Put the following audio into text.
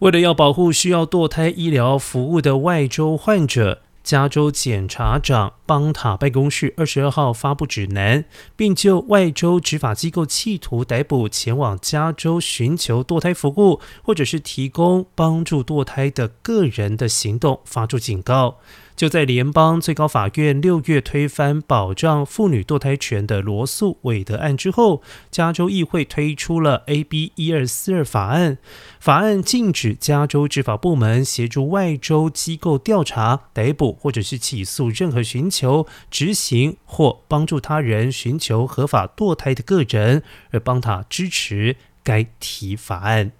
为了要保护需要堕胎医疗服务的外州患者。加州检察长邦塔办公室二十二号发布指南，并就外州执法机构企图逮捕前往加州寻求堕胎服务或者是提供帮助堕胎的个人的行动发出警告。就在联邦最高法院六月推翻保障妇女堕胎权的罗素韦德案之后，加州议会推出了 AB 一二四二法案。法案禁止加州执法部门协助外州机构调查、逮捕或者是起诉任何寻求求执行或帮助他人寻求合法堕胎的个人，而帮他支持该提法案。